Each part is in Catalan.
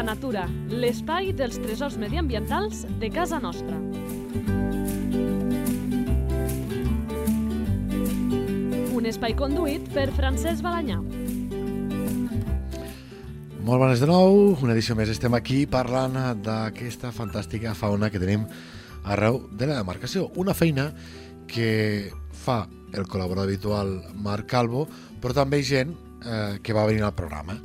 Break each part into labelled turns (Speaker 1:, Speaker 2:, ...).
Speaker 1: la natura, l'espai dels tresors mediambientals de casa nostra. Un espai conduït per Francesc Balanyà.
Speaker 2: Molt bones de nou, una edició més. Estem aquí parlant d'aquesta fantàstica fauna que tenim arreu de la demarcació. Una feina que fa el col·laborador habitual Marc Calvo, però també gent eh, que va venir al programa.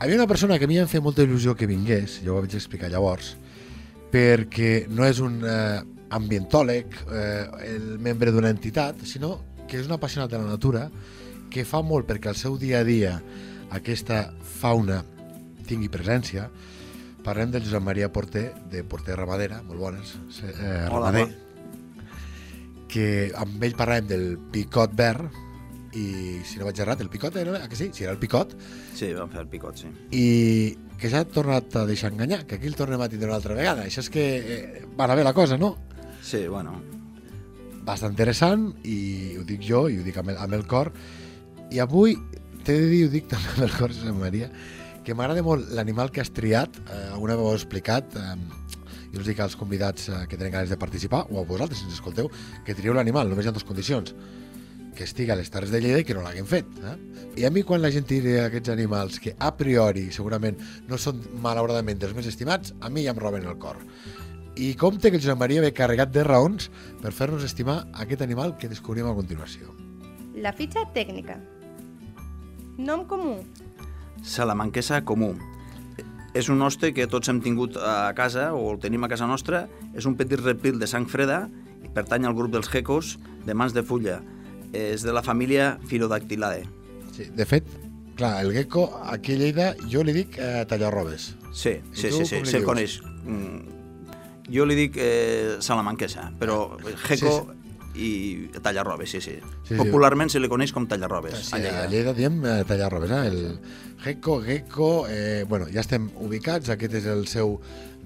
Speaker 2: Havia una persona que a mi em feia molta il·lusió que vingués, jo ho vaig explicar llavors, perquè no és un eh, ambientòleg, eh, el membre d'una entitat, sinó que és un apassionat de la natura que fa molt perquè al seu dia a dia aquesta fauna tingui presència. Parlem del Josep Maria Porter, de Porter Ramadera, molt bones, eh,
Speaker 3: Hola,
Speaker 2: ramader, que amb ell parlàvem del picot verd, i si no vaig errat, el picot era, que sí? Sí, era el picot,
Speaker 3: Sí, vam fer el picot, sí.
Speaker 2: i que ja ha tornat a deixar enganyar, que aquí el tornem a tindre una altra vegada. Això és que eh, va anar bé la cosa, no?
Speaker 3: Sí, bueno,
Speaker 2: bastant interessant i ho dic jo i ho dic amb el, amb el cor i avui t'he de dir, ho dic també amb el cor, Josep Maria que m'agrada molt l'animal que has triat eh, alguna vegada ho he explicat eh, jo us dic als convidats eh, que tenen ganes de participar o a vosaltres, si ens escolteu, que trieu l'animal només hi ha dues condicions que estigui a les Terres de Lleida i que no l'haguem fet. Eh? I a mi quan la gent tira aquests animals que a priori segurament no són malauradament dels més estimats, a mi ja em roben el cor. I compte que el Josep Maria ve carregat de raons per fer-nos estimar aquest animal que descobrim a continuació.
Speaker 4: La fitxa tècnica. Nom comú.
Speaker 3: salamanquesa comú. És un hoste que tots hem tingut a casa, o el tenim a casa nostra. És un petit reptil de sang freda i pertany al grup dels geckos de mans de fulla. És de la família Phirodactylae.
Speaker 2: Sí, de fet, clar, el gecko aquí a Lleida jo li dic eh, tallarrobes.
Speaker 3: Sí,
Speaker 2: I
Speaker 3: sí,
Speaker 2: tu
Speaker 3: sí, sí, se'l coneix. Mm, Jo li dic eh, salamanquesa, però gecko i tallarrobes, sí, sí.
Speaker 2: Sí, sí.
Speaker 3: Popularment se li coneix com tallarrobes.
Speaker 2: Sí,
Speaker 3: a Lleida.
Speaker 2: a Lleida diem eh, tallarrobes, eh? el gecko, gecko, eh, bueno, ja estem ubicats, aquest és el seu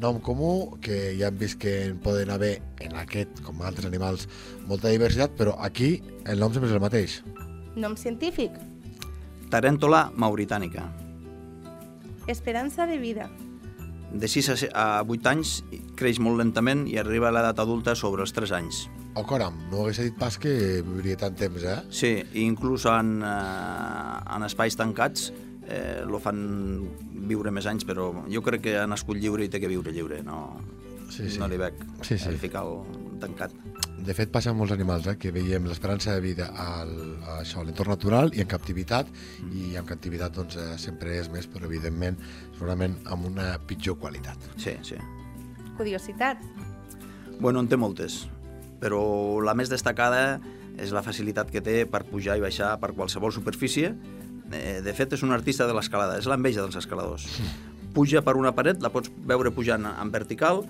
Speaker 2: nom comú, que ja hem vist que en poden haver en aquest, com altres animals, molta diversitat, però aquí el nom sempre és el mateix.
Speaker 4: Nom científic.
Speaker 3: Tarèntola mauritànica.
Speaker 4: Esperança de vida.
Speaker 3: De 6 a se- a 8 anys creix molt lentament i arriba a l'edat adulta sobre els 3 anys.
Speaker 2: O caram, no hagués dit pas que viuria tant temps, eh?
Speaker 3: Sí, inclús en, eh, en espais tancats eh, lo fan viure més anys, però jo crec que ha nascut lliure i té que viure lliure, no,
Speaker 2: Sí, sí.
Speaker 3: no li veig
Speaker 2: Sí, sí.
Speaker 3: el ficar el tancat.
Speaker 2: De fet, passa amb molts animals, eh, que veiem l'esperança de vida al, a això, a l'entorn natural i en captivitat, i en captivitat doncs, eh, sempre és més, però evidentment, segurament amb una pitjor qualitat.
Speaker 3: Sí, sí.
Speaker 4: Curiositats.
Speaker 3: Bueno, en té moltes, però la més destacada és la facilitat que té per pujar i baixar per qualsevol superfície. Eh, de fet, és un artista de l'escalada, és l'enveja dels escaladors. Puja per una paret, la pots veure pujant en vertical,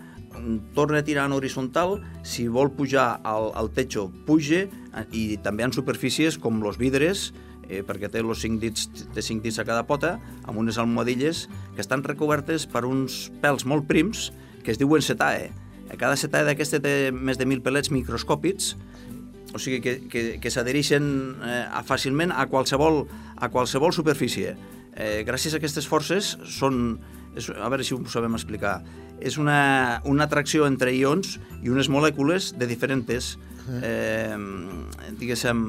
Speaker 3: torna a tirar en horitzontal, si vol pujar al, al techo, puge, eh, i també en superfícies com los vidres, eh, perquè té, los cinc dits, té cinc dits a cada pota, amb unes almohadilles que estan recobertes per uns pèls molt prims que es diuen setae. Cada setae d'aquesta té més de mil pelets microscòpics, o sigui que, que, que s'adhereixen eh, fàcilment a qualsevol, a qualsevol superfície. Eh, gràcies a aquestes forces són, és, a veure si ho sabem explicar, és una, una atracció entre ions i unes molècules de diferents, eh, diguéssim,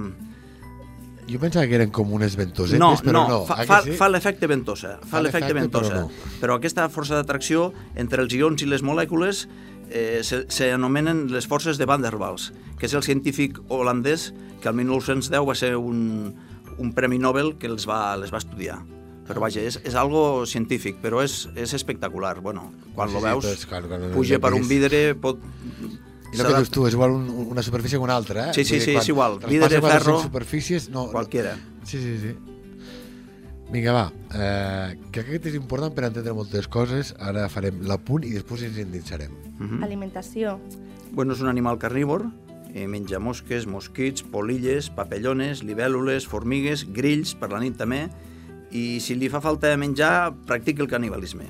Speaker 2: Jo pensava que eren com unes ventosetes,
Speaker 3: no,
Speaker 2: però
Speaker 3: no,
Speaker 2: no.
Speaker 3: fa, fa,
Speaker 2: sí?
Speaker 3: fa l'efecte ventosa, fa,
Speaker 2: Fa
Speaker 3: l'efecte
Speaker 2: l'efecte, però
Speaker 3: ventosa.
Speaker 2: no.
Speaker 3: Però aquesta força d'atracció entre els ions i les molècules eh, se- s'anomenen les forces de Van der Waals, que és el científic holandès que el 1910 va ser un, un premi Nobel que els va, les va estudiar. Però vaja, és, és algo científic, però és, és espectacular. Bueno, quan
Speaker 2: Sí,
Speaker 3: lo
Speaker 2: sí,
Speaker 3: veus,
Speaker 2: és clar, quan
Speaker 3: puja per un vidre, pot...
Speaker 2: I el que dius tu, és igual un, una superfície que una altra, eh?
Speaker 3: Sí, sí,
Speaker 2: dir,
Speaker 3: sí,
Speaker 2: quan
Speaker 3: és igual. Vidre, ferro,
Speaker 2: superfícies, no, no. Sí, sí, sí. Vinga, va. Eh, crec que aquest és important per entendre moltes coses. Ara farem l'apunt i després ens endinsarem.
Speaker 3: Mhm.
Speaker 4: Alimentació.
Speaker 3: Bueno, és un animal carnívor, eh, menja mosques, mosquits, polilles, papallones, libèl·lules, formigues, grills, per la nit també, i si li fa falta menjar, practica el canibalisme.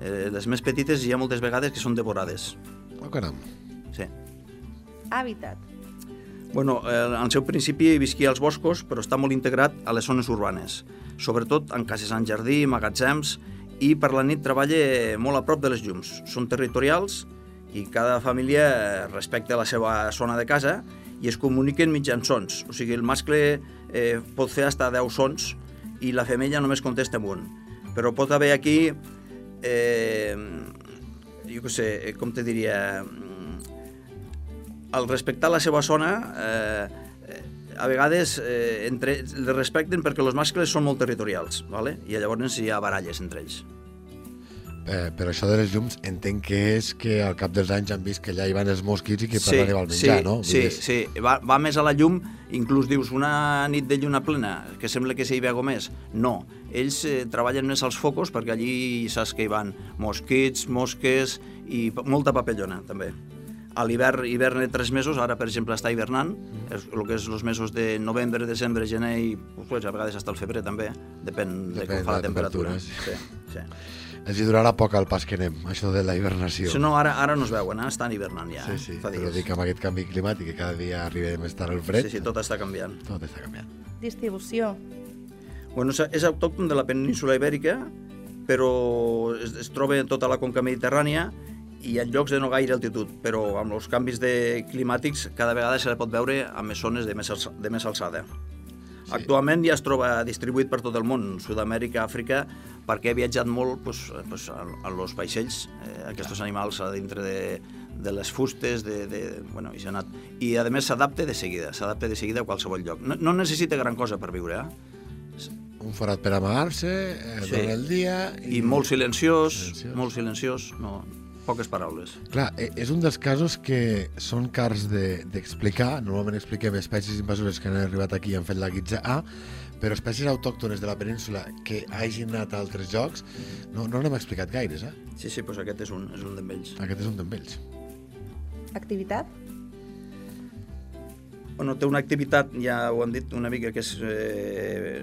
Speaker 3: Eh, les més petites hi ha moltes vegades que són devorades.
Speaker 2: Oh, caram.
Speaker 3: Sí.
Speaker 4: Hàbitat.
Speaker 3: Bueno, eh, al seu principi visquia als boscos, però està molt integrat a les zones urbanes, sobretot en cases en jardí, magatzems i per la nit treballa molt a prop de les llums. Són territorials i cada família respecta la seva zona de casa i es comuniquen mitjans sons. O sigui, el mascle eh, pot fer fins a 10 sons i la femella només contesta amb un. Però pot haver aquí, eh, jo què sé, eh, com te diria, mm, al respectar la seva zona, eh, eh, a vegades eh, entre, les respecten perquè els mascles són molt territorials, ¿vale? i llavors hi ha baralles entre ells.
Speaker 2: Eh, però això de les llums entenc que és que al cap dels anys han vist que allà hi van els mosquits i que per
Speaker 3: sí,
Speaker 2: arribar al menjar,
Speaker 3: sí,
Speaker 2: no?
Speaker 3: Sí,
Speaker 2: dir,
Speaker 3: sí, va, va més a la llum, inclús dius una nit de lluna plena, que sembla que s'hi veu més. No, ells eh, treballen més als focos perquè allí saps que hi van mosquits, mosques i molta papellona, també. A l'hivern hiverna tres mesos, ara per exemple està hivernant,
Speaker 2: Mm.
Speaker 3: és el que és els mesos de novembre, desembre, gener i pues, a vegades fins al febrer també, depèn, de
Speaker 2: Depèn
Speaker 3: com fa
Speaker 2: de
Speaker 3: la
Speaker 2: la
Speaker 3: temperatura.
Speaker 2: temperatura,
Speaker 3: Sí, sí.
Speaker 2: Els hi durarà poc al pas que anem, això de la hibernació.
Speaker 3: Si no, ara, ara no es veuen, eh? estan hivernant ja,
Speaker 2: Sí, sí,
Speaker 3: fa
Speaker 2: però
Speaker 3: dies.
Speaker 2: dic amb aquest canvi climàtic, que cada dia arriba més tard el fred,
Speaker 3: Sí, sí, tot està canviant.
Speaker 2: tot està canviant.
Speaker 4: Distribució.
Speaker 3: Bueno, és- és autòcton de la península ibèrica, però es, es troba en tota la conca mediterrània i en llocs de no gaire altitud, però amb els canvis de climàtics cada vegada se la pot veure a més zones de més, alça, de més alçada. Sí. Actualment ja es troba distribuït per tot el món, Sud-amèrica, Àfrica, perquè ha viatjat molt pues, pues, en, en els vaixells, eh, aquests animals a dintre de, de les fustes, de, de, bueno, i s'ha anat. I a més s'adapta de seguida, s'adapta de seguida a qualsevol lloc. No, no necessita gran cosa per viure, eh?
Speaker 2: Un forat per amagar-se, eh,
Speaker 3: Sí.
Speaker 2: el dia...
Speaker 3: I molt silenciós,
Speaker 2: Silenciós.
Speaker 3: molt silenciós, no, poques paraules.
Speaker 2: Clar, eh, és un dels casos que són cars de- d'explicar. Normalment expliquem espècies invasores que han arribat aquí i han fet la guitza A, però espècies autòctones de la península que hagin anat a altres llocs no, no n'hem explicat gaires, eh?
Speaker 3: Sí, sí, doncs aquest és un, és un d'ells.
Speaker 2: Aquest és un d'ells.
Speaker 4: Activitat.
Speaker 3: Bueno, té una activitat, ja ho hem dit una mica, que és eh,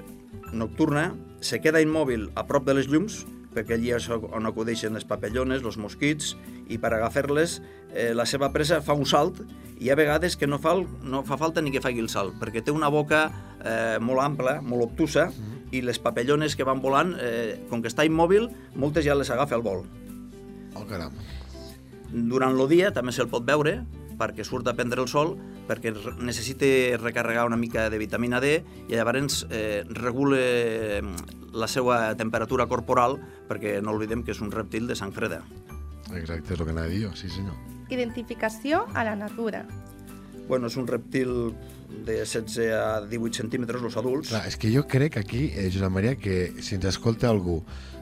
Speaker 3: nocturna, se queda immòbil a prop de les llums, perquè allí és on acudeixen les papellones, els mosquits, i per agafar-les eh, la seva presa fa un salt i hi ha vegades que no fa, el, no fa falta ni que faci el salt, perquè té una boca eh, molt ampla, molt obtusa, i les papellones que van volant, eh, com que està immòbil, moltes ja les agafa al vol.
Speaker 2: Oh, caram.
Speaker 3: Durant el dia també se'l pot veure perquè surt a prendre el sol, perquè necessita recarregar una mica de vitamina D i llavors eh, regula la seva temperatura corporal perquè no oblidem que és un rèptil de sang freda.
Speaker 2: Exacte, és el que anava a dir jo, sí senyor.
Speaker 4: Identificació a la natura.
Speaker 3: Bueno, és un rèptil de 16 a 18 centímetres, els adults.
Speaker 2: Clar, és que jo crec aquí, eh, Josep Maria, que si ens escolta algú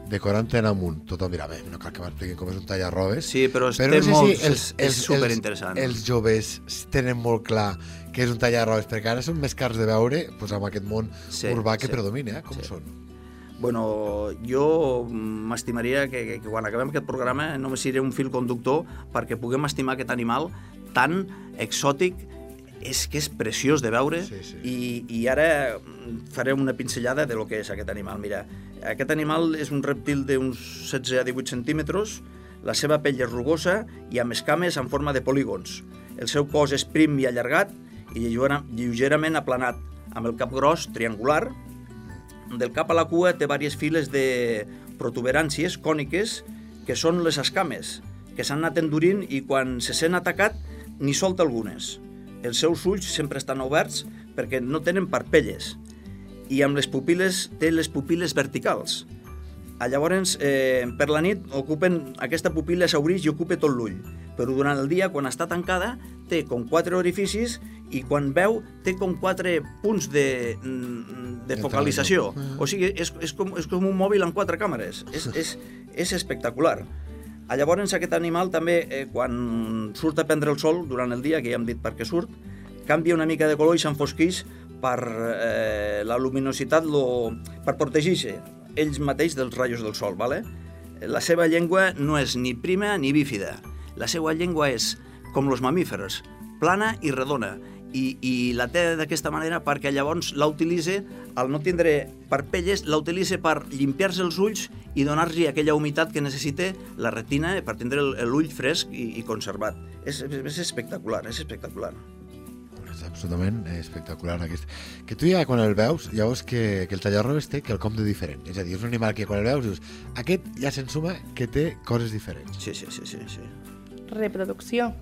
Speaker 2: de 40 en amunt, tothom dirà, bé, no cal que m'expliquin com és un tallarrobes,
Speaker 3: Sí, però, és,
Speaker 2: però no sé
Speaker 3: molts,
Speaker 2: si els,
Speaker 3: és,
Speaker 2: els,
Speaker 3: és superinteressant.
Speaker 2: els, els joves tenen molt clar que és un tallarrobes, perquè ara són més cars de veure pues, amb aquest món
Speaker 3: Sí,
Speaker 2: urbà que
Speaker 3: sí,
Speaker 2: predomina, eh? com
Speaker 3: sí.
Speaker 2: són?
Speaker 3: Bueno, jo m'estimaria que, que, que quan acabem aquest programa només seré un fil conductor perquè puguem estimar aquest animal tan exòtic, és que és preciós de veure
Speaker 2: Sí, sí.
Speaker 3: I, i ara faré una pinzellada de lo que és aquest animal. Mira, aquest animal és un rèptil d'uns 16 a 18 centímetres, la seva pell és rugosa i amb escames en forma de polígons. El seu cos és prim i allargat i lleugera- lleugerament aplanat, amb el cap gros, triangular, del cap a la cua té diverses files de protuberàncies còniques que són les escames, que s'han anat endurint i quan se sent atacat n'hi solta algunes. Els seus ulls sempre estan oberts perquè no tenen parpelles i amb les pupil·les té les pupil·les verticals. A llavors, eh, per la nit, ocupen, aquesta pupil·la s'obrix i ocupa tot l'ull, però durant el dia, quan està tancada, té com quatre orificis i quan veu té com quatre punts de, mm, de focalització.
Speaker 2: televisió.
Speaker 3: O sigui, és, és, com, és com un mòbil amb quatre càmeres. És, és, és espectacular. A llavors, aquest animal també, eh, quan surt a prendre el sol durant el dia, que ja hem dit per què surt, canvia una mica de color i s'enfosqueix per eh, la luminositat, lo, per protegir-se ells mateix dels rajos del sol. Vale? La seva llengua no és ni prima ni bífida. La seva llengua és, com els mamífers, plana i redona. I, i la té d'aquesta manera perquè llavors la utilitza, al no tindre parpelles, la utilitza per limpiar-se els ulls i donar-li aquella humitat que necessita la retina per tindre l'ull fresc i, i conservat. És, és espectacular, és espectacular.
Speaker 2: És absolutament espectacular aquest. Que tu ja quan el veus, ja veus que, que el tallarrobes té quelcom de diferent. És a dir, és un animal que quan el veus dius, aquest ja se'n suma que té coses diferents.
Speaker 3: Sí, sí, sí, sí, sí.
Speaker 4: Reproducció.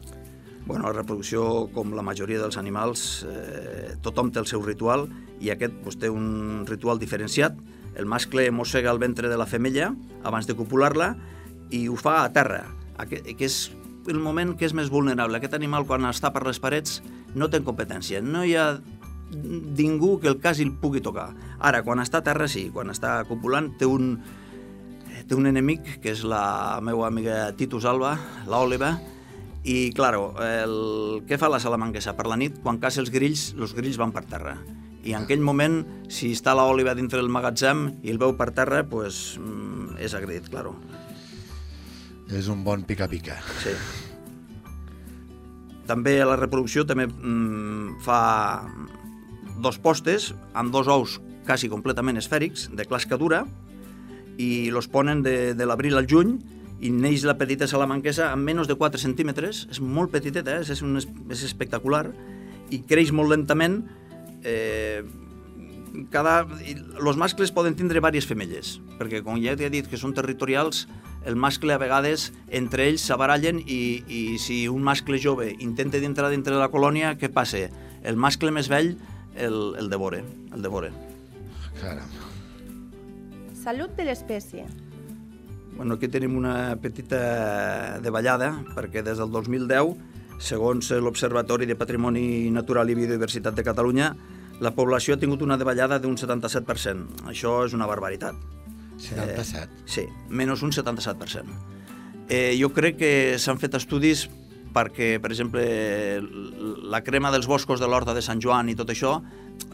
Speaker 3: Bueno, la reproducció, com la majoria dels animals, eh, tothom té el seu ritual i aquest pues, té un ritual diferenciat. El mascle mossega el ventre de la femella abans de copular-la i ho fa a terra, aquest, que és el moment que és més vulnerable. Aquest animal, quan està per les parets, no té competència. No hi ha ningú que el quasi el pugui tocar. Ara, quan està a terra, sí. Quan està copulant, té un, té un enemic, que és la meva amiga Titus Alba, l'Òliva, i, claro, el... què fa la salamanquesa? Per la nit, quan caça els grills, els grills van per terra. I en aquell moment, si està l'òliva dintre del magatzem i el veu per terra, pues, mm, és agredit, claro.
Speaker 2: És un bon pica-pica.
Speaker 3: Sí. També la reproducció també mm, fa dos postes amb dos ous quasi completament esfèrics, de clasca dura, i los ponen de, de l'abril al juny i neix la petita salamanquesa amb menys de 4 centímetres, és molt petiteta, eh? és, un, és espectacular, i creix molt lentament. Eh, cada, els mascles poden tindre diverses femelles, perquè com ja t'he dit que són territorials, el mascle a vegades entre ells s'abarallen i, i si un mascle jove intenta d'entrar dintre de la colònia, què passa? El mascle més vell el, el devora, el devora.
Speaker 2: Caram.
Speaker 4: Salut de l'espècie.
Speaker 3: Bueno, aquí tenim una petita davallada, perquè des del 2010, segons l'Observatori de Patrimoni Natural i Biodiversitat de Catalunya, la població ha tingut una davallada d'un 77%. Això és una barbaritat.
Speaker 2: 77?
Speaker 3: Eh, sí, menys un 77%. Eh, jo crec que s'han fet estudis perquè, per exemple, la crema dels boscos de l'Horta de Sant Joan i tot això,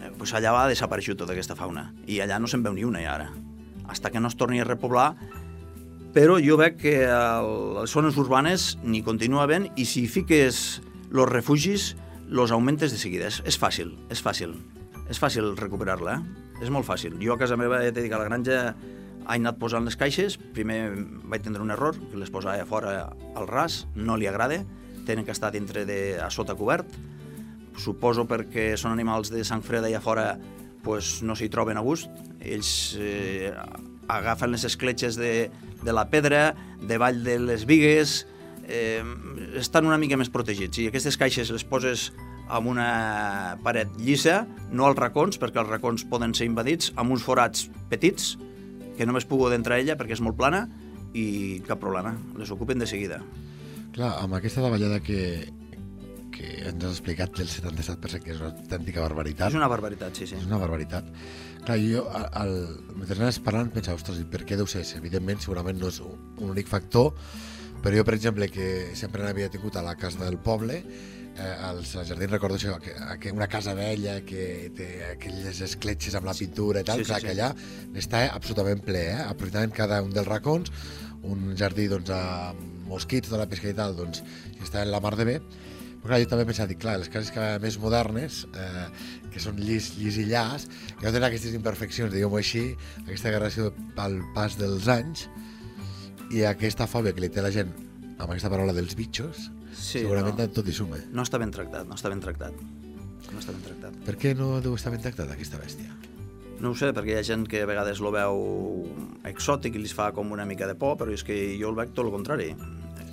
Speaker 3: eh, pues allà va desaparèixer tota aquesta fauna. I allà no se'n veu ni una, ja ara. Hasta que no es torni a repoblar, però jo veig que a les zones urbanes n'hi continua havent i si fiques els refugis, los augmentes de seguida. És, és fàcil, és fàcil. És fàcil recuperar-la, eh? És molt fàcil. Jo a casa meva, ja t'he dit a la granja he anat posant les caixes, primer vaig tindre un error, que les posava a fora al ras, no li agrada, tenen que estar dintre de, a sota cobert, suposo perquè són animals de sang freda i a fora pues, no s'hi troben a gust, ells eh, agafen les escletxes de, de la pedra, de vall de les vigues, eh, estan una mica més protegits. I aquestes caixes les poses amb una paret llisa, no als racons, perquè els racons poden ser invadits, amb uns forats petits, que només pugo d'entrar ella perquè és molt plana, i cap problema, les ocupen de seguida.
Speaker 2: Clar, amb aquesta davallada que, que ens has explicat del 77%, que és una autèntica barbaritat.
Speaker 3: És una barbaritat, sí, sí.
Speaker 2: És una barbaritat. Clar, jo, al, mentre anaves parlant, pensava, ostres, per què deu ser? Evidentment, segurament no és un, un únic factor, però jo, per exemple, que sempre n'havia tingut a la casa del poble, eh, als jardins recordo això, que, que una casa vella que té aquelles escletxes amb la pintura i tal,
Speaker 3: Sí, sí,
Speaker 2: clar,
Speaker 3: sí.
Speaker 2: que allà està absolutament ple, eh? aprofitant cada un dels racons, un jardí doncs, amb mosquits de la pesca i tal, doncs, està en la mar de bé, però clar, jo també pensava, dic, clar, les cases vegada més modernes, eh, que són llis, llis i llàs, que no tenen aquestes imperfeccions, diguem-ho així, aquesta gradació pel pas dels anys, i aquesta fòbia que li té la gent amb aquesta paraula dels bitxos,
Speaker 3: Sí,
Speaker 2: segurament
Speaker 3: no.
Speaker 2: tot hi suma.
Speaker 3: No està ben tractat, no està ben tractat. No està ben tractat.
Speaker 2: Per què no deu estar ben tractada aquesta bèstia?
Speaker 3: No ho sé, perquè hi ha gent que a vegades lo veu exòtic i li fa com una mica de por, però és que jo el veig tot el contrari.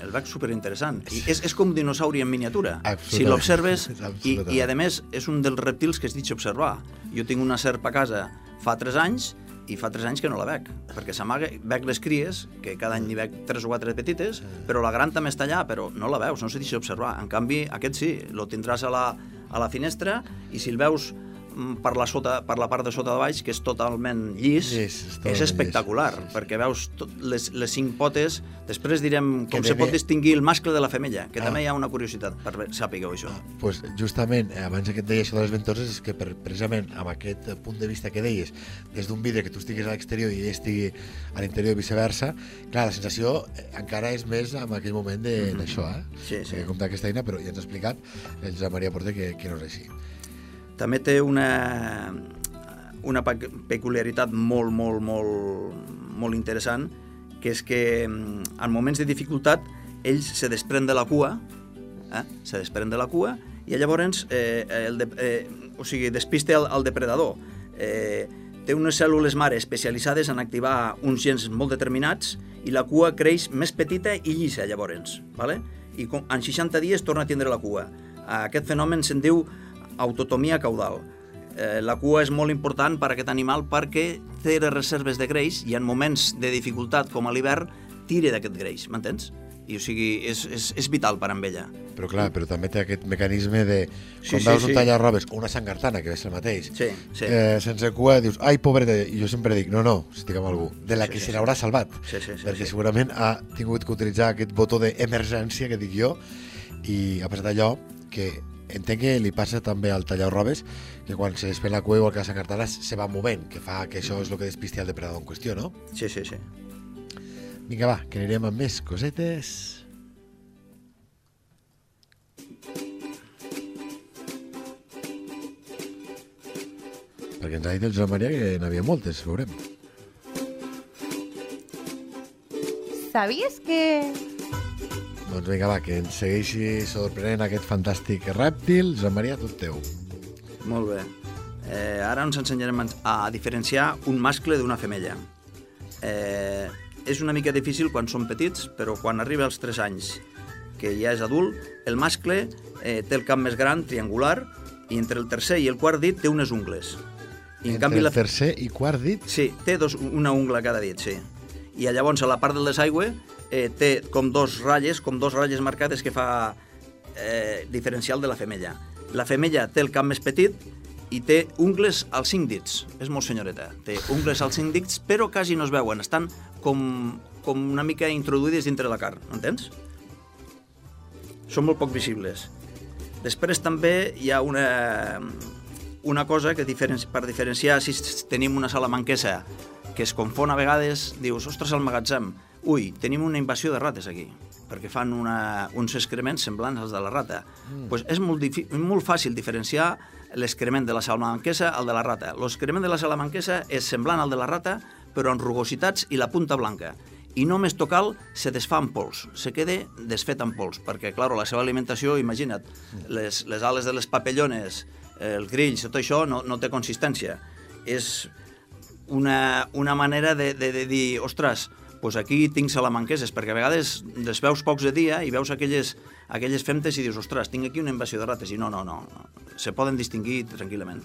Speaker 3: El veig superinteressant. I és, és com un dinosauri en miniatura. Si l'observes, i, i a més és un dels reptils que es dit observar. Jo tinc una serp a casa fa 3 anys i fa 3 anys que no la veig, perquè s'amaga, veig les cries, que cada any n'hi veig 3 o 4 petites, però la gran també està allà, però no la veus, no se deixa observar. En canvi, aquest sí, lo tindràs a la, a la finestra i si el veus per la, sota, per la part de sota de baix, que és totalment llis,
Speaker 2: Llis, és
Speaker 3: és, espectacular,
Speaker 2: llis, sí, sí.
Speaker 3: perquè veus tot, les, les cinc potes, després direm
Speaker 2: Que
Speaker 3: com se pot distingir el mascle de la femella, que
Speaker 2: Ah.
Speaker 3: també hi ha una curiositat, per sàpigueu això.
Speaker 2: pues justament, eh, abans que et deia això de les ventoses, és que per, precisament amb aquest eh, punt de vista que deies, des d'un vidre que tu estiguis a l'exterior i ell estigui a l'interior i viceversa, clar, la sensació eh, encara és més en aquell moment de- d'això, eh?
Speaker 3: Mhm. Sí, sí.
Speaker 2: Que compta aquesta eina, però ja ens ha explicat el Josep Maria Porter que, que no és així.
Speaker 3: També té una, una pe- peculiaritat molt, molt, molt, molt interessant, que és que mm, en moments de dificultat ells se desprèn de la cua, eh? se desprèn de la cua i llavors eh, el de, eh, o sigui, despiste el, el depredador. Eh, té unes cèl·lules mare especialitzades en activar uns gens molt determinats i la cua creix més petita i llisa llavors, ¿vale? i com, en 60 dies torna a tindre la cua. Aquest fenomen se'n diu autotomia caudal. Eh, la cua és molt important per a aquest animal perquè té les reserves de greix i en moments de dificultat com a l'hivern tira d'aquest greix, m'entens? I o sigui, és, és, és vital per a ella.
Speaker 2: Però clar, però també té aquest mecanisme de...
Speaker 3: Sí,
Speaker 2: Quan
Speaker 3: sí,
Speaker 2: veus
Speaker 3: sí.
Speaker 2: un tallarrobes o una sangartana, que és el mateix,
Speaker 3: Sí, sí.
Speaker 2: eh, sense cua, dius, ai, pobreta, i jo sempre dic, no, no, estic amb algú, de la
Speaker 3: Sí,
Speaker 2: que
Speaker 3: sí,
Speaker 2: se
Speaker 3: sí.
Speaker 2: l'haurà salvat.
Speaker 3: Sí, sí, sí,
Speaker 2: perquè
Speaker 3: sí.
Speaker 2: segurament ha tingut que utilitzar aquest botó d'emergència, que dic jo, i ha passat allò que entenc que li passa també al tallarrobes, que quan se despèn la cua, igual que sangartana, se va movent, que fa que això és el que despisti el depredador en qüestió, no?
Speaker 3: Sí, sí, sí.
Speaker 2: Vinga, va, que anirem amb més cosetes. Perquè ens ha dit el Joan Maria que n'havia moltes, veurem.
Speaker 4: ¿Sabías que
Speaker 2: Doncs vinga, va, que ens segueixi sorprenent aquest fantàstic rèptil. Joan Maria, tot teu.
Speaker 3: Molt bé. Eh, ara ens ensenyarem a diferenciar un mascle d'una femella. Eh, és una mica difícil quan són petits, però quan arriba als 3 anys, que ja és adult, el mascle eh, té el cap més gran, triangular, i entre el tercer i el quart dit té unes ungles. I en
Speaker 2: Entre
Speaker 3: canvi
Speaker 2: el
Speaker 3: la...
Speaker 2: tercer i quart dit,
Speaker 3: Sí, té dos, una ungla cada dit, sí. I llavors a la part del desaigüe eh, té com dos ratlles, com dos ratlles marcades que fa eh, diferencial de la femella. La femella té el cap més petit i té ungles als cinc dits. És molt senyoreta. Té ungles als cinc dits, però quasi no es veuen. Estan com, com una mica introduïdes dintre la carn, entens? Són molt poc visibles. Després també hi ha una, una cosa que diferen per diferenciar si tenim una salamanquesa que es confon a vegades, dius, ostres, al magatzem, ui, tenim una invasió de rates aquí, perquè fan una, uns excrements semblants als de la rata. Mm. pues és molt, molt fàcil diferenciar l'excrement de la salamanquesa al de la rata. L'excrement de la salamanquesa és semblant al de la rata, però amb rugositats i la punta blanca. I només tocal se desfà en pols, se queda desfet en pols, perquè, clar, la seva alimentació, imagina't, les, les ales de les papellones, els grills, tot això no, no té consistència. És una, una manera de, de, de dir, ostres, pues aquí tinc salamanqueses, perquè a vegades les veus pocs de dia i veus aquelles, aquelles femtes i dius, ostres, tinc aquí una invasió de rates, i no, no, no, no. se poden distingir tranquil·lament.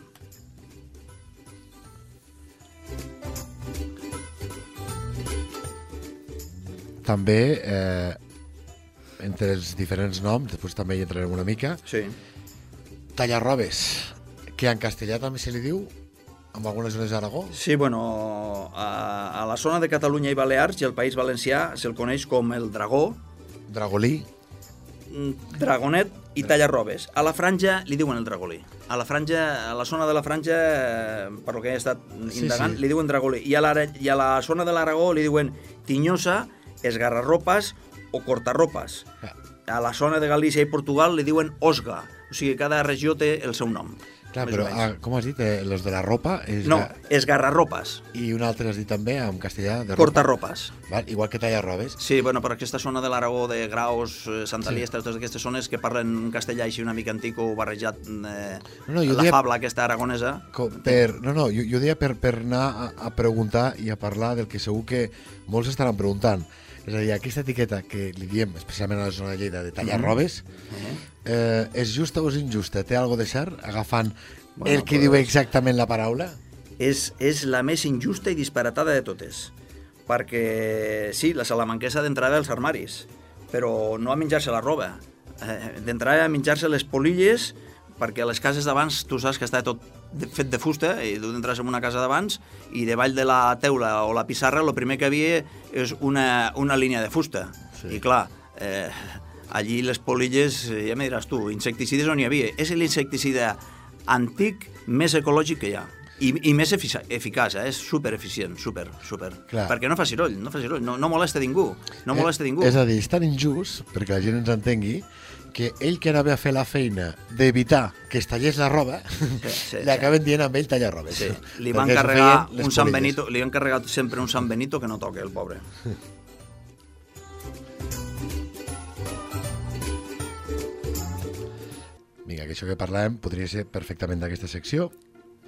Speaker 2: també eh, entre els diferents noms, després també hi entrarem una mica,
Speaker 3: Sí.
Speaker 2: tallarrobes, que en castellà també se li diu, en algunes zones d'Aragó.
Speaker 3: Sí, bueno, a, a la zona de Catalunya i Balears i el País Valencià se'l coneix com el dragó,
Speaker 2: Dragolí,
Speaker 3: mm, dragonet i tallarrobes. A la franja li diuen el dragolí. A la franja, a la zona de la franja, eh, per lo que he estat
Speaker 2: Sí,
Speaker 3: indagant,
Speaker 2: sí.
Speaker 3: li diuen dragolí. I a, la, I a la zona de l'Aragó li diuen tinyosa, esgarrarropes o cortarropes. A la zona de Galícia i Portugal li diuen osga. O sigui, cada regió té el seu nom.
Speaker 2: Clar, però ah, com has dit, eh, los de la ropa és
Speaker 3: No,
Speaker 2: ga-
Speaker 3: esgarrarropes,
Speaker 2: i un altre has dit també en castellà de ropa.
Speaker 3: cortarropes.
Speaker 2: Val? Igual que tallarrobes.
Speaker 3: Sí, bueno, per aquesta zona de l'Aragó, de Graus, eh, Santa
Speaker 2: Sí.
Speaker 3: Liesta, totes aquestes zones que parlen un castellà així una mica antic o barrejat eh,
Speaker 2: No, no, jo
Speaker 3: la
Speaker 2: deia-
Speaker 3: fabla aquesta aragonesa.
Speaker 2: Co- Per, no, no, jo, jo deia per, per anar a, a preguntar i a parlar del que segur que molts estaran preguntant. És a dir, aquesta etiqueta que li diem, especialment a la zona de Lleida, de tallarrobes, eh, és justa o és injusta? Té algo de cert? Agafant
Speaker 3: Bueno,
Speaker 2: el que diu exactament la paraula?
Speaker 3: És, és la més injusta i disparatada de totes. Perquè, sí, la salamanquesa d'entrada als armaris, però no a menjar-se la roba. Eh, d'entrada a menjar-se les polilles, perquè les cases d'abans tu saps que està tot fet de fusta i tu entres en una casa d'abans i davall de la teula o la pissarra el primer que havia és una, una línia de fusta.
Speaker 2: Sí.
Speaker 3: I clar, eh, allí les polilles, eh, ja me diràs tu, insecticides on hi havia. És l'insecticida antic més ecològic que hi ha. I, i més eficaç, eh? és super eficient, super, super.
Speaker 2: Clar.
Speaker 3: Perquè no fa ciroll, no fa ciroll, no, no molesta ningú, no molesta ningú.
Speaker 2: Eh, és a dir, és tan injust, perquè la gent ens entengui, que ell que anava a fer la feina d'evitar que es tallés la roba,
Speaker 3: Sí, sí,
Speaker 2: li acaben dient amb ell tallarrobes.
Speaker 3: Sí, li van carregar un San. Benito, li han carregat sempre un San Benito que no toca, el pobre.
Speaker 2: Vinga, que això que parlàvem podria ser perfectament d'aquesta secció.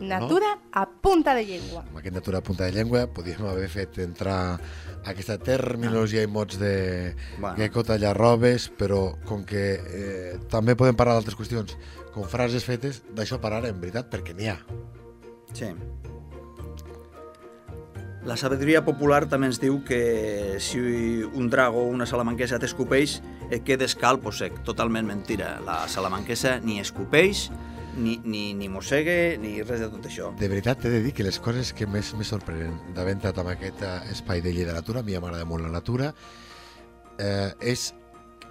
Speaker 4: Natura a punta de llengua.
Speaker 2: Amb aquest natura a punta de llengua podíem haver fet entrar aquesta terminologia i mots de
Speaker 3: Bueno.
Speaker 2: gecko tallar robes, però com que eh, també podem parlar d'altres qüestions com frases fetes, d'això parlarem, veritat, perquè n'hi ha.
Speaker 3: Sí. La sabidoria popular també ens diu que si un drago o una salamanquesa t'escopeix, et quedes calp o sec. Totalment mentira. La salamanquesa ni escopeix, ni, ni, ni mossegue, ni res de tot això.
Speaker 2: De veritat, t'he de dir que les coses que més me sorprenen d'haver entrat en aquest espai de literatura, a mi m'agrada molt la natura, eh, és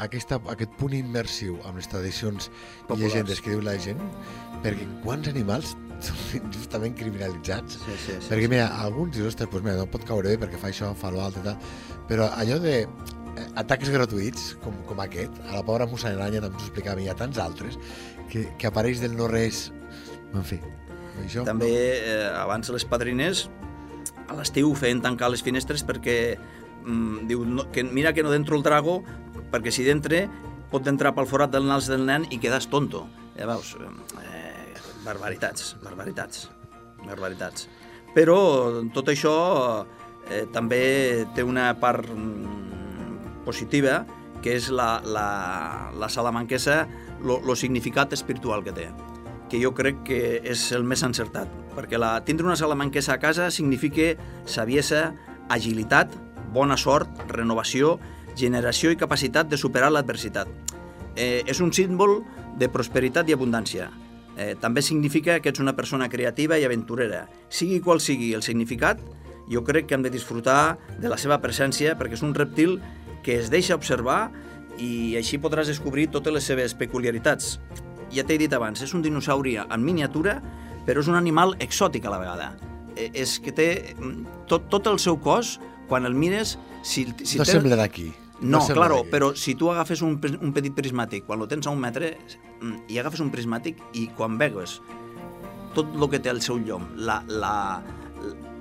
Speaker 2: aquesta, aquest punt immersiu amb les tradicions i
Speaker 3: Populars.
Speaker 2: llegendes que diu la gent, perquè quants animals són justament criminalitzats
Speaker 3: Sí, sí, sí.
Speaker 2: perquè mira, alguns dius, ostres, pues mira, no pot caure bé perquè fa això, fa l'altre, tal. però allò de atacs gratuïts com, com aquest, a la pobra musaranya també t'ho explicava, i hi ha tants altres que, que apareix del no res en fi, això
Speaker 3: També eh, abans les padrines a l'estiu feien tancar les finestres perquè mm, diu, no, que mira que no dentro el drago perquè si dintre pot entrar pel forat del nas del nen i quedas tonto. Ja veus, eh, barbaritats, barbaritats, barbaritats. Però tot això eh, també té una part mm, positiva que és la, la, la salamanquesa, lo significat espiritual que té que jo crec que és el més encertat, perquè la, tindre una salamanquesa a casa significa saviesa, agilitat, bona sort, renovació, generació i capacitat de superar l'adversitat. Eh, és un símbol de prosperitat i abundància. Eh, també significa que ets una persona creativa i aventurera. Sigui qual sigui el significat, jo crec que hem de disfrutar de la seva presència perquè és un reptil que es deixa observar i així podràs descobrir totes les seves peculiaritats. Ja t'he dit abans, és un dinosauri en miniatura, però és un animal exòtic a la vegada. Eh, és que té mm, tot, tot el seu cos, quan el mires... Si, si
Speaker 2: no
Speaker 3: té-
Speaker 2: sembla d'aquí
Speaker 3: no,
Speaker 2: sembla
Speaker 3: claro, però si tu agafes un, un petit prismàtic, quan lo tens a un metre, mm, i agafes un prismàtic i quan vegues tot el que té al seu llom, la, la,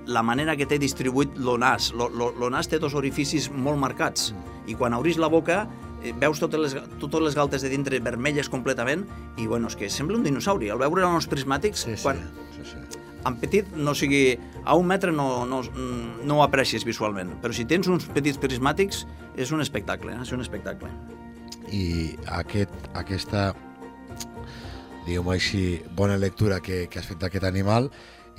Speaker 3: la manera que té distribuït lo nas, lo, lo, lo nas té dos orificis molt marcats, i quan obris la boca eh, veus totes les, totes les galtes de dintre vermelles completament, i bueno, és que sembla un dinosauri. Al veure els prismàtics,
Speaker 2: sí, sí,
Speaker 3: quan,
Speaker 2: sí, sí.
Speaker 3: en petit, no sigui, a un metre no, no, no ho aprecies visualment, però si tens uns petits prismàtics és un espectacle, eh? és un espectacle.
Speaker 2: i aquest, aquesta diguem-ho així, bona lectura que, que has fet d'aquest animal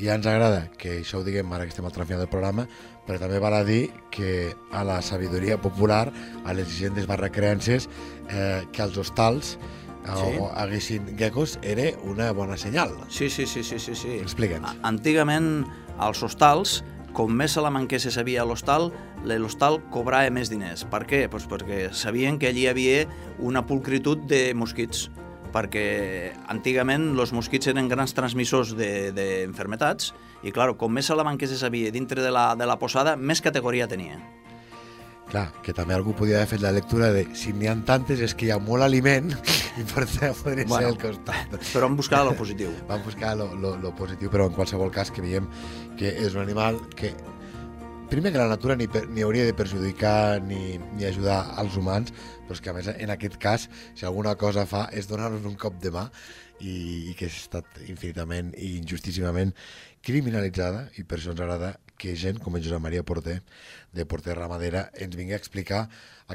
Speaker 2: ja ens agrada que això ho diguem ara que estem al tram final del programa però també val a dir que a la sabidoria popular, a les llegendes barra creences, eh, que als hostals eh,
Speaker 3: Sí.
Speaker 2: o haguessin geckos era una bona senyal.
Speaker 3: Sí, sí, sí, sí, sí. sí.
Speaker 2: Explica'ns.
Speaker 3: Antigament, als hostals, com més salamanquès se sabia a l'hostal, l'hostal cobrava més diners. Per què? Pues perquè sabien que allí hi havia una pulcritud de mosquits perquè antigament els mosquits eren grans transmissors d'enfermetats de, i, clar, com més salamanquès se sabia dintre de la, de la posada, més categoria tenia.
Speaker 2: Clar, que també algú podia haver fet la lectura de si n'hi ha tantes és que hi ha molt aliment i per tant podria
Speaker 3: Bueno.
Speaker 2: ser el costat.
Speaker 3: Però hem buscat lo positiu.
Speaker 2: Vam buscar lo, lo, lo positiu, però en qualsevol cas que veiem que és un animal que primer que la natura ni, per, ni hauria de perjudicar ni, ni ajudar als humans, però és que a més en aquest cas, si alguna cosa fa és donar-nos un cop de mà i, i que ha estat infinitament i injustíssimament criminalitzada i per això ens agrada que gent com en Josep Maria Porter, de Porter Ramadera, ens vingui a explicar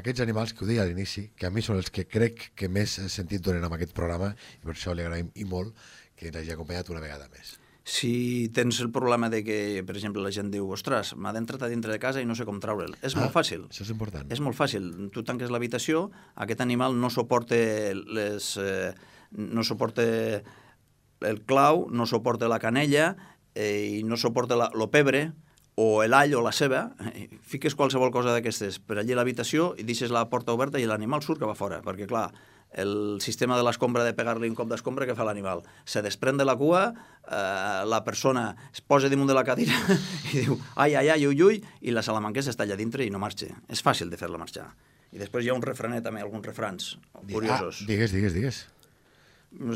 Speaker 2: aquests animals que ho deia a l'inici, que a mi són els que crec que més sentit donen amb aquest programa i per això li agraïm i molt que ens hagi acompanyat una vegada més.
Speaker 3: Si tens el problema de que, per exemple, la gent diu ostres, m'ha d'entrar a dintre de casa i no sé com treure'l. És molt fàcil.
Speaker 2: Això és important.
Speaker 3: És molt fàcil. Tu tanques l'habitació, aquest animal no suporta les... Eh, no suporta el clau, no suporta la canella eh, i no suporta la, lo pebre o l'all o la ceba, eh, fiques qualsevol cosa d'aquestes per allí a l'habitació i deixes la porta oberta i l'animal surt cap a fora, perquè clar, el sistema de l'escombra de pegar-li un cop d'escombra que fa l'animal. Se desprèn de la cua, eh, la persona es posa damunt de la cadira i diu ai, ai, ai, ui, ui, i la salamanquesa està allà dintre i no marxa. És fàcil de fer-la marxar. I després hi ha un refrenet també, alguns refrans curiosos.
Speaker 2: Ah, digues, digues, digues.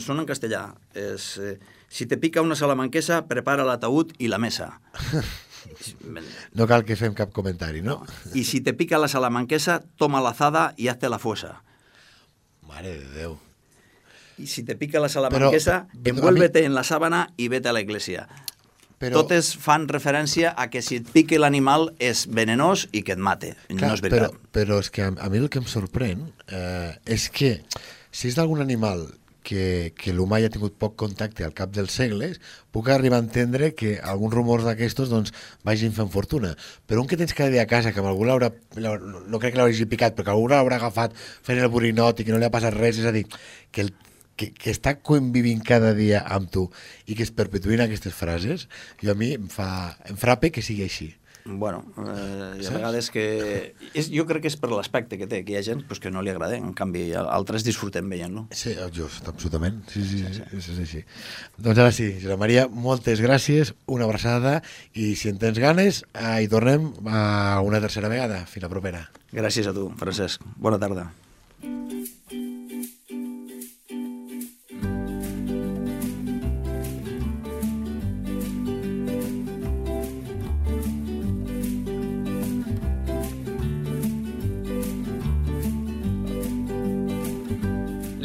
Speaker 3: Són en castellà. És, eh, si te pica una salamanquesa, prepara l'ataúd i la mesa.
Speaker 2: No cal que fem cap comentari, no?
Speaker 3: I si te pica la salamanquesa, toma la azada y hazte la fuesa.
Speaker 2: Mare de Déu.
Speaker 3: y si te pica la salamanquesa,
Speaker 2: Però,
Speaker 3: envuélvete en la sábana i vete a la iglesia.
Speaker 2: Però,
Speaker 3: Totes fan referència a que si et pique l'animal és venenós i que et mate.
Speaker 2: clar,
Speaker 3: no és
Speaker 2: però,
Speaker 3: veritat.
Speaker 2: però és que a, a mi el que em sorprèn eh, és que si és d'algun animal que, que l'humà ja ha tingut poc contacte al cap dels segles, puc arribar a entendre que alguns rumors d'aquestos doncs, vagin fent fortuna. Però un que tens cada dia a casa, que amb algú l'haurà, no crec que l'hagi picat, però que algú l'haurà agafat fent el borinot i que no li ha passat res, és a dir, que, el, que, que està convivint cada dia amb tu i que es perpetuïn aquestes frases, jo a mi em, fa, em frape que sigui així.
Speaker 3: Bueno, eh, i a
Speaker 2: Saps?
Speaker 3: vegades que... És, jo crec que és per l'aspecte que té, que hi ha gent pues, que no li agrada, en canvi altres disfrutem veient-lo.
Speaker 2: Sí, jo, absolutament. Sí, sí, sí, sí, és així. Doncs ara sí, Josep Maria, moltes gràcies, una abraçada, i si en tens ganes, eh, hi tornem a una tercera vegada. Fins la propera.
Speaker 3: Gràcies a tu, Francesc. Bona tarda.